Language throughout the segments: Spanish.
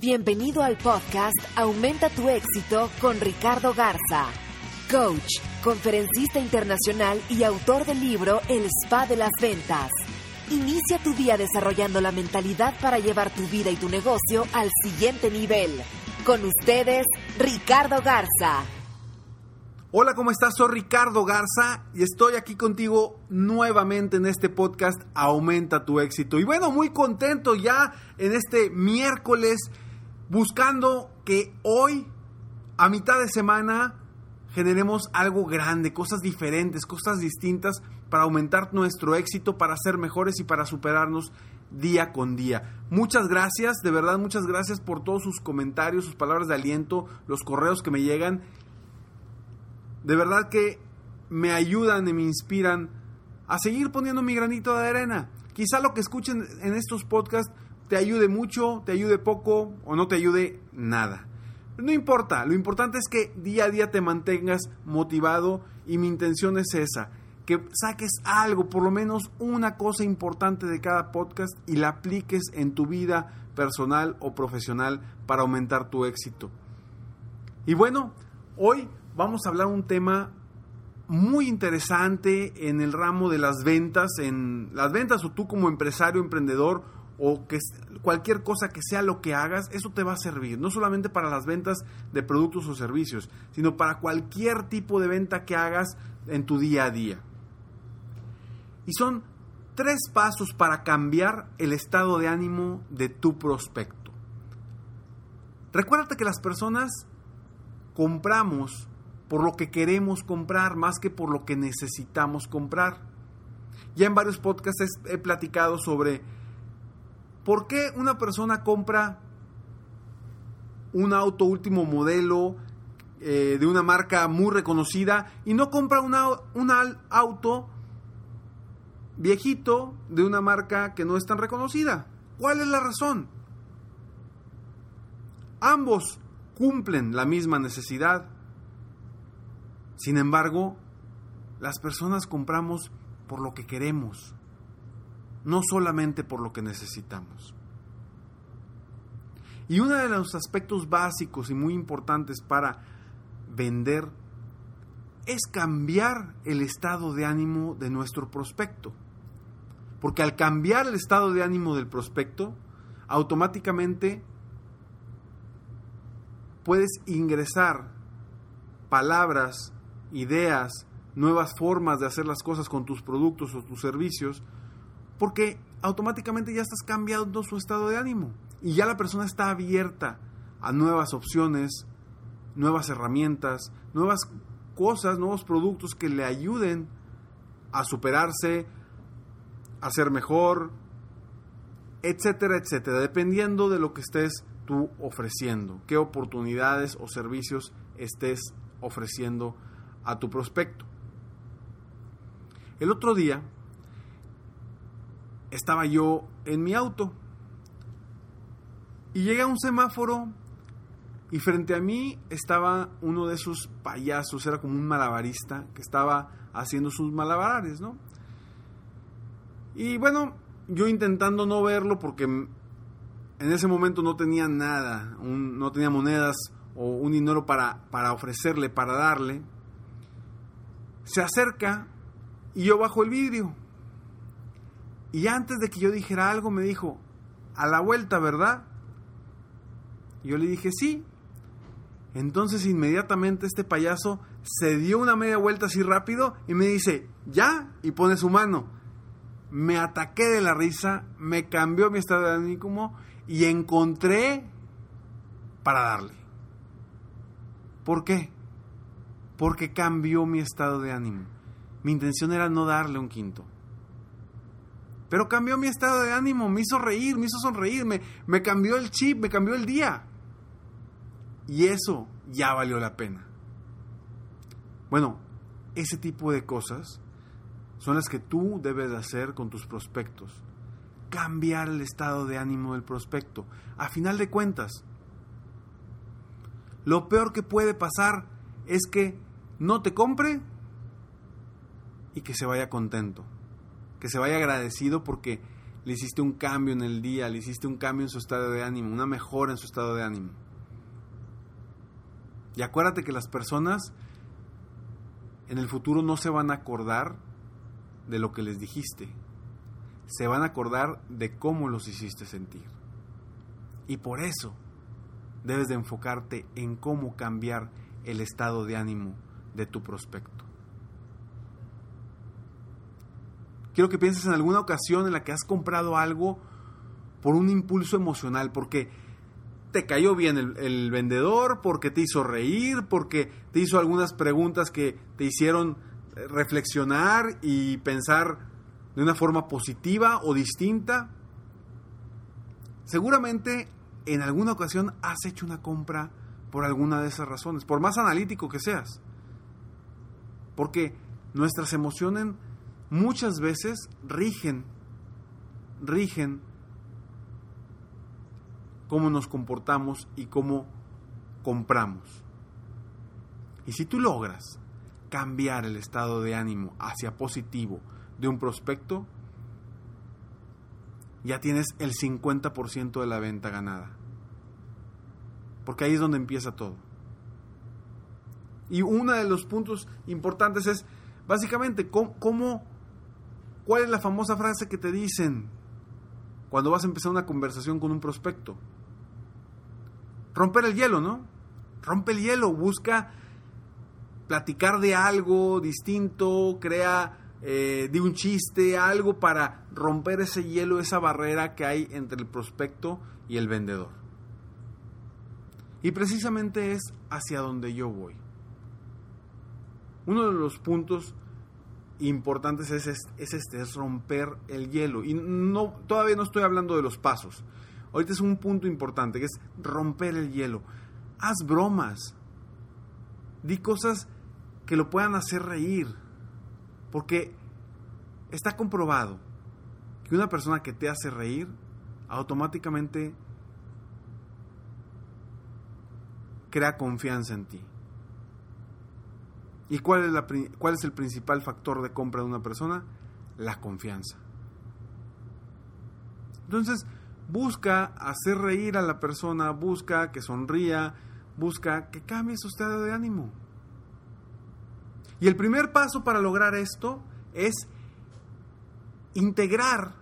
Bienvenido al podcast Aumenta tu éxito con Ricardo Garza, coach, conferencista internacional y autor del libro El Spa de las Ventas. Inicia tu día desarrollando la mentalidad para llevar tu vida y tu negocio al siguiente nivel. Con ustedes, Ricardo Garza. Hola, ¿cómo estás? Soy Ricardo Garza y estoy aquí contigo nuevamente en este podcast Aumenta tu éxito. Y bueno, muy contento ya en este miércoles buscando que hoy, a mitad de semana, generemos algo grande, cosas diferentes, cosas distintas para aumentar nuestro éxito, para ser mejores y para superarnos día con día. Muchas gracias, de verdad muchas gracias por todos sus comentarios, sus palabras de aliento, los correos que me llegan de verdad que me ayudan y me inspiran a seguir poniendo mi granito de arena. Quizá lo que escuchen en estos podcasts te ayude mucho, te ayude poco o no te ayude nada. No importa, lo importante es que día a día te mantengas motivado y mi intención es esa, que saques algo, por lo menos una cosa importante de cada podcast y la apliques en tu vida personal o profesional para aumentar tu éxito. Y bueno, hoy vamos a hablar un tema muy interesante en el ramo de las ventas, en las ventas o tú como empresario, emprendedor o que cualquier cosa que sea lo que hagas, eso te va a servir, no solamente para las ventas de productos o servicios, sino para cualquier tipo de venta que hagas en tu día a día. Y son tres pasos para cambiar el estado de ánimo de tu prospecto. Recuérdate que las personas compramos por lo que queremos comprar más que por lo que necesitamos comprar. Ya en varios podcasts he platicado sobre por qué una persona compra un auto último modelo eh, de una marca muy reconocida y no compra un auto viejito de una marca que no es tan reconocida. ¿Cuál es la razón? Ambos cumplen la misma necesidad sin embargo, las personas compramos por lo que queremos, no solamente por lo que necesitamos. Y uno de los aspectos básicos y muy importantes para vender es cambiar el estado de ánimo de nuestro prospecto. Porque al cambiar el estado de ánimo del prospecto, automáticamente puedes ingresar palabras ideas, nuevas formas de hacer las cosas con tus productos o tus servicios, porque automáticamente ya estás cambiando su estado de ánimo y ya la persona está abierta a nuevas opciones, nuevas herramientas, nuevas cosas, nuevos productos que le ayuden a superarse, a ser mejor, etcétera, etcétera, dependiendo de lo que estés tú ofreciendo, qué oportunidades o servicios estés ofreciendo a tu prospecto. El otro día estaba yo en mi auto y llegué a un semáforo y frente a mí estaba uno de esos payasos, era como un malabarista que estaba haciendo sus malabares, ¿no? Y bueno, yo intentando no verlo porque en ese momento no tenía nada, no tenía monedas o un dinero para, para ofrecerle, para darle se acerca y yo bajo el vidrio. Y antes de que yo dijera algo me dijo, a la vuelta, ¿verdad? Yo le dije, sí. Entonces inmediatamente este payaso se dio una media vuelta así rápido y me dice, ya, y pone su mano. Me ataqué de la risa, me cambió mi estado de ánimo y encontré para darle. ¿Por qué? porque cambió mi estado de ánimo. Mi intención era no darle un quinto. Pero cambió mi estado de ánimo, me hizo reír, me hizo sonreír, me, me cambió el chip, me cambió el día. Y eso ya valió la pena. Bueno, ese tipo de cosas son las que tú debes de hacer con tus prospectos. Cambiar el estado de ánimo del prospecto. A final de cuentas, lo peor que puede pasar es que no te compre y que se vaya contento, que se vaya agradecido porque le hiciste un cambio en el día, le hiciste un cambio en su estado de ánimo, una mejora en su estado de ánimo. Y acuérdate que las personas en el futuro no se van a acordar de lo que les dijiste, se van a acordar de cómo los hiciste sentir. Y por eso debes de enfocarte en cómo cambiar el estado de ánimo de tu prospecto. Quiero que pienses en alguna ocasión en la que has comprado algo por un impulso emocional, porque te cayó bien el, vendedor, porque te hizo reír, porque te hizo algunas preguntas que te hicieron eh, reflexionar y pensar de una forma positiva o distinta. Seguramente en alguna ocasión has hecho una compra por alguna de esas razones, por más analítico que seas. Porque nuestras emociones muchas veces rigen, rigen cómo nos comportamos y cómo compramos. Y si tú logras cambiar el estado de ánimo hacia positivo de un prospecto, ya tienes el 50% de la venta ganada. Porque ahí es donde empieza todo. Y uno de los puntos importantes es, básicamente, ¿cómo, cuál es la famosa frase que te dicen cuando vas a empezar una conversación con un prospecto? romper el hielo, ¿no? Rompe el hielo, busca platicar de algo distinto, crea eh, de un chiste, algo para romper ese hielo, esa barrera que hay entre el prospecto y el vendedor. Y precisamente es hacia donde yo voy. Uno de los puntos importantes es, este, es romper el hielo. Y no, todavía no estoy hablando de los pasos. Ahorita es un punto importante, que es romper el hielo. Haz bromas. Di cosas que lo puedan hacer reír. Porque está comprobado que una persona que te hace reír automáticamente crea confianza en ti. ¿Y cuál es, la, cuál es el principal factor de compra de una persona? La confianza. Entonces, busca hacer reír a la persona, busca que sonría, busca que cambie su estado de ánimo. Y el primer paso para lograr esto es integrar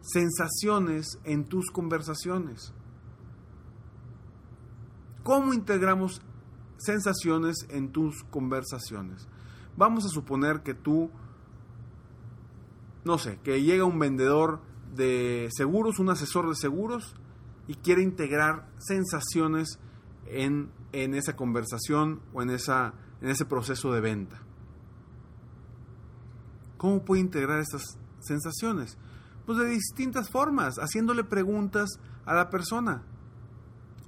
sensaciones en tus conversaciones. ¿Cómo integramos sensaciones en tus conversaciones? Vamos a suponer que tú, no sé, que llega un vendedor de seguros, un asesor de seguros, y quiere integrar sensaciones en, esa conversación o en, esa, en ese proceso de venta. ¿Cómo puede integrar estas sensaciones? Pues de distintas formas, haciéndole preguntas a la persona.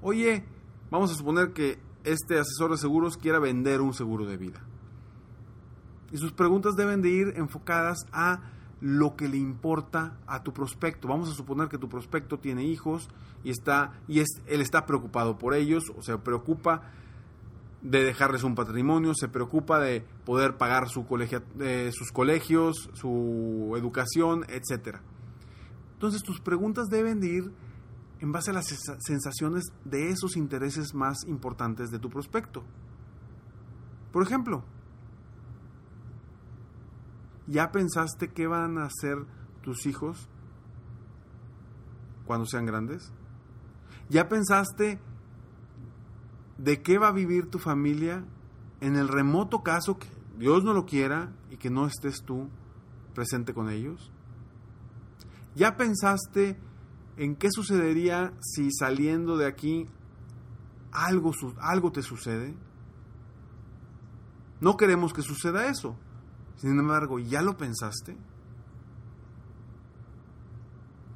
Oye, vamos a suponer que este asesor de seguros quiera vender un seguro de vida. Y sus preguntas deben de ir enfocadas a lo que le importa a tu prospecto. Vamos a suponer que tu prospecto tiene hijos y está y es, él está preocupado por ellos, o se preocupa de dejarles un patrimonio, se preocupa de poder pagar su eh, sus colegios, su educación, etcétera. Entonces tus preguntas deben de ir en base a las sensaciones de esos intereses más importantes de tu prospecto. Por ejemplo, ¿Ya pensaste qué van a hacer tus hijos cuando sean grandes? ¿Ya pensaste de qué va a vivir tu familia en el remoto caso que Dios no lo quiera y que no estés tú presente con ellos? ¿Ya pensaste en qué sucedería si saliendo de aquí algo, algo te sucede? No queremos que suceda eso. Sin embargo, ¿ya lo pensaste?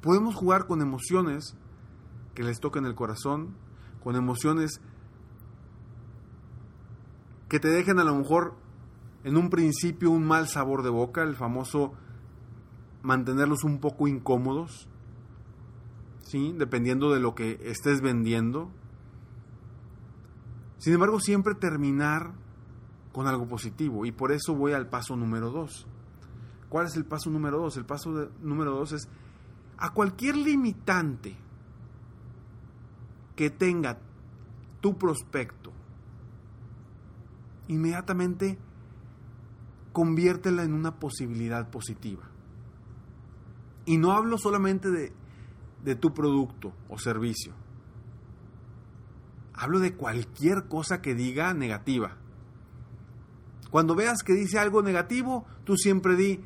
Podemos jugar con emociones que les toquen el corazón, con emociones que te dejen a lo mejor en un principio un mal sabor de boca, el famoso mantenerlos un poco incómodos, ¿sí? dependiendo de lo que estés vendiendo. Sin embargo, siempre terminar con algo positivo. Y por eso voy al paso número dos. ¿Cuál es el paso número dos? El paso número dos es a cualquier limitante que tenga tu prospecto, inmediatamente conviértela en una posibilidad positiva. Y no hablo solamente de, de tu producto o servicio. Hablo de cualquier cosa que diga negativa. Cuando veas que dice algo negativo, tú siempre di,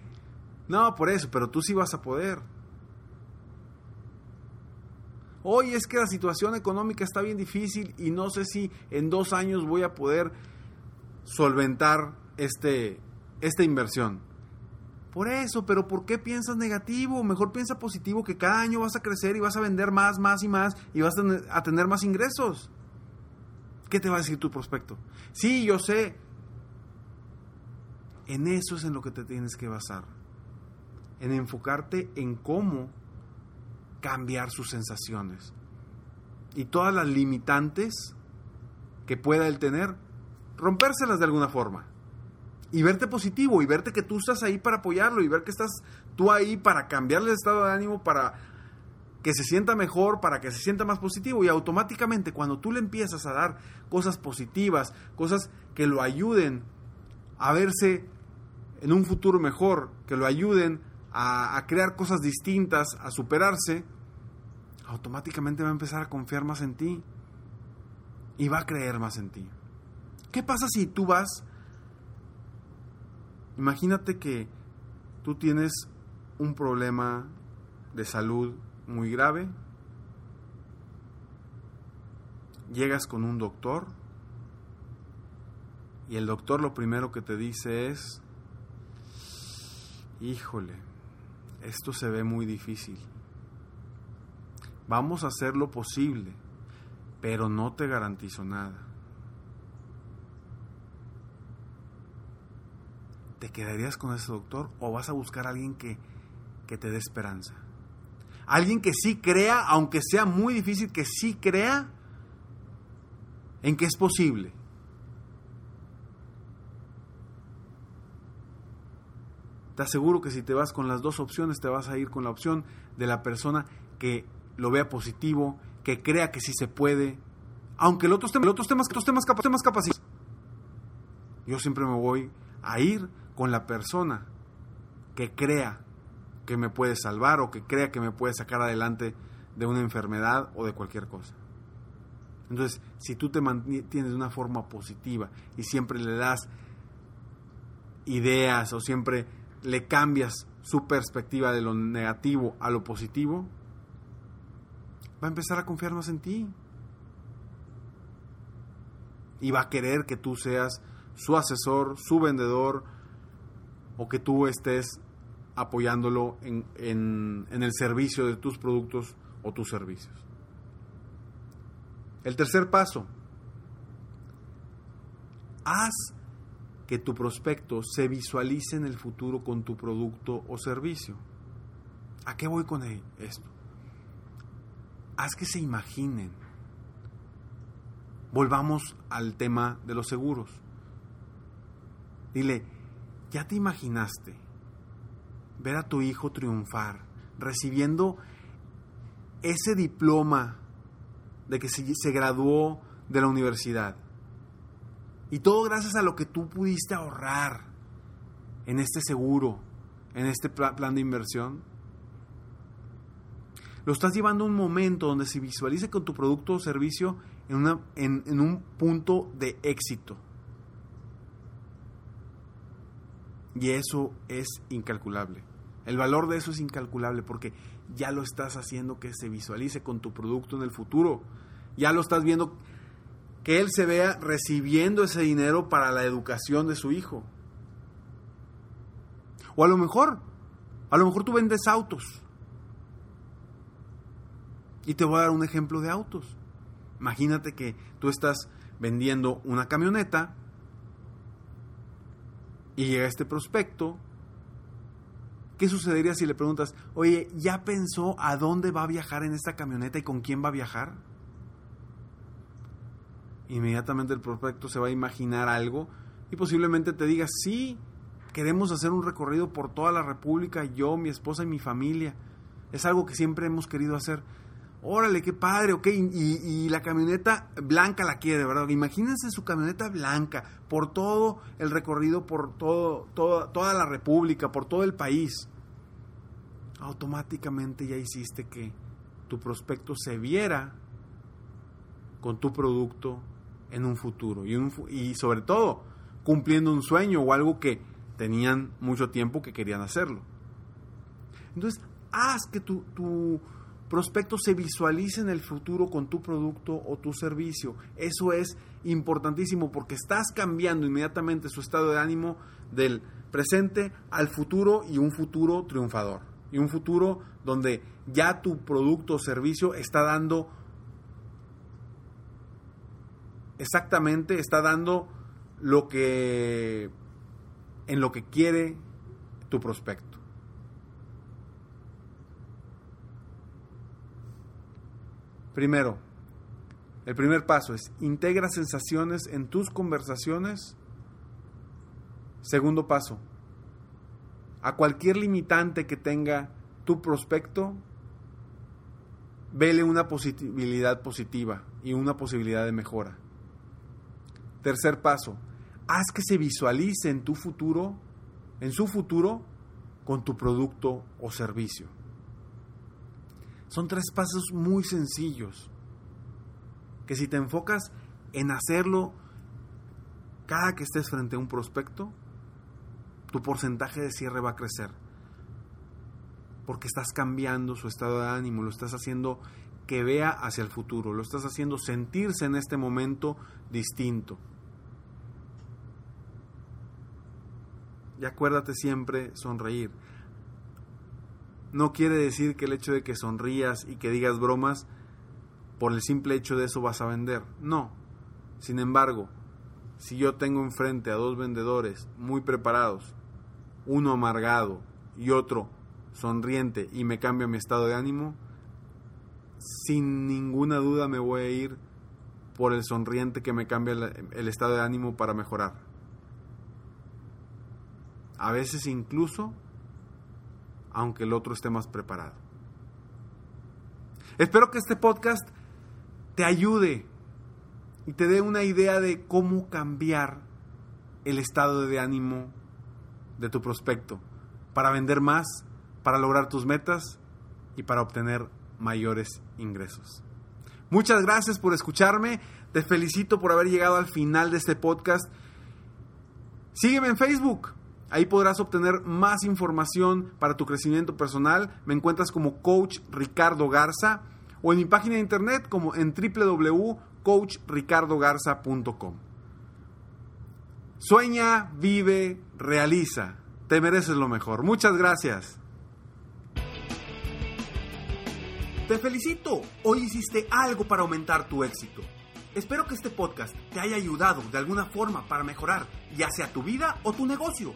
no, por eso, pero tú sí vas a poder. Hoy es que la situación económica está bien difícil y no sé si en dos años voy a poder solventar este, esta inversión. Por eso, pero ¿por qué piensas negativo? Mejor piensa positivo que cada año vas a crecer y vas a vender más, más y más y vas a tener más ingresos. ¿Qué te va a decir tu prospecto? Sí, yo sé. En eso es en lo que te tienes que basar. En enfocarte en cómo cambiar sus sensaciones. Y todas las limitantes que pueda él tener, rompérselas de alguna forma. Y verte positivo y verte que tú estás ahí para apoyarlo y ver que estás tú ahí para cambiarle el estado de ánimo, para que se sienta mejor, para que se sienta más positivo. Y automáticamente cuando tú le empiezas a dar cosas positivas, cosas que lo ayuden a verse en un futuro mejor, que lo ayuden a, crear cosas distintas, a superarse, automáticamente va a empezar a confiar más en ti y va a creer más en ti. ¿Qué pasa si tú vas? Imagínate que tú tienes un problema de salud muy grave, llegas con un doctor y el doctor lo primero que te dice es, híjole, esto se ve muy difícil. Vamos a hacer lo posible, pero no te garantizo nada. ¿Te quedarías con ese doctor o vas a buscar a alguien que, que te dé esperanza? Alguien que sí crea, aunque sea muy difícil, que sí crea en que es posible. Te aseguro que si te vas con las dos opciones, te vas a ir con la opción de la persona que lo vea positivo, que crea que sí se puede, aunque otros temas, los otros temas. Yo siempre me voy a ir con la persona que crea que me puede salvar o que crea que me puede sacar adelante de una enfermedad o de cualquier cosa. Entonces, si tú te mantienes de una forma positiva y siempre le das ideas o siempre le cambias su perspectiva de lo negativo a lo positivo, va a empezar a confiar más en ti. Y va a querer que tú seas su asesor, su vendedor, o que tú estés apoyándolo en, en, el servicio de tus productos o tus servicios. El tercer paso, haz que tu prospecto se visualice en el futuro con tu producto o servicio. ¿A qué voy con esto? Haz que se imaginen. Volvamos al tema de los seguros. Dile, ¿ya te imaginaste ver a tu hijo triunfar, recibiendo ese diploma de que se, graduó de la universidad? Y todo gracias a lo que tú pudiste ahorrar en este seguro, en este plan de inversión. Lo estás llevando a un momento donde se visualice con tu producto o servicio en, un punto de éxito. Y eso es incalculable. El valor de eso es incalculable porque ya lo estás haciendo que se visualice con tu producto en el futuro. Ya lo estás viendo que él se vea recibiendo ese dinero para la educación de su hijo. O a lo mejor, a lo mejor tú vendes autos. Y te voy a dar un ejemplo de autos. Imagínate que tú estás vendiendo una camioneta y llega este prospecto, ¿qué sucedería si le preguntas, oye, ¿ya pensó a dónde va a viajar en esta camioneta y con quién va a viajar? Inmediatamente el prospecto se va a imaginar algo y posiblemente te diga, sí, queremos hacer un recorrido por toda la República, yo, mi esposa y mi familia. Es algo que siempre hemos querido hacer. Órale, qué padre, ok. Y, la camioneta blanca la quiere, ¿verdad? Imagínense su camioneta blanca por todo el recorrido, por todo, toda la República, por todo el país. Automáticamente ya hiciste que tu prospecto se viera con tu producto en un futuro. Y, y sobre todo, cumpliendo un sueño o algo que tenían mucho tiempo que querían hacerlo. Entonces, haz que tu, tu prospecto se visualice en el futuro con tu producto o tu servicio. Eso es importantísimo porque estás cambiando inmediatamente su estado de ánimo del presente al futuro y un futuro triunfador. Y un futuro donde ya tu producto o servicio está dando exactamente, está dando lo que en lo que quiere tu prospecto. Primero, el primer paso es integra sensaciones en tus conversaciones. Segundo paso, a cualquier limitante que tenga tu prospecto, vele una posibilidad positiva y una posibilidad de mejora. Tercer paso, haz que se visualice en tu futuro, en su futuro, con tu producto o servicio. Son tres pasos muy sencillos que si te enfocas en hacerlo cada que estés frente a un prospecto, tu porcentaje de cierre va a crecer. Porque estás cambiando su estado de ánimo, lo estás haciendo que vea hacia el futuro, lo estás haciendo sentirse en este momento distinto. Y acuérdate siempre sonreír. No quiere decir que el hecho de que sonrías y que digas bromas, por el simple hecho de eso vas a vender. No. Sin embargo, si yo tengo enfrente a dos vendedores muy preparados, uno amargado y otro sonriente y me cambia mi estado de ánimo, sin ninguna duda me voy a ir por el sonriente que me cambia el, estado de ánimo para mejorar a veces incluso aunque el otro esté más preparado. Espero que este podcast te ayude y te dé una idea de cómo cambiar el estado de ánimo de tu prospecto para vender más, para lograr tus metas y para obtener mayores ingresos. Muchas gracias por escucharme, te felicito por haber llegado al final de este podcast. Sígueme en Facebook, Ahí podrás obtener más información para tu crecimiento personal. Me encuentras como Coach Ricardo Garza o en mi página de internet como en www.coachricardogarza.com. Sueña, vive, realiza. Te mereces lo mejor. Muchas gracias. Te felicito. Hoy hiciste algo para aumentar tu éxito. Espero que este podcast te haya ayudado de alguna forma para mejorar ya sea tu vida o tu negocio.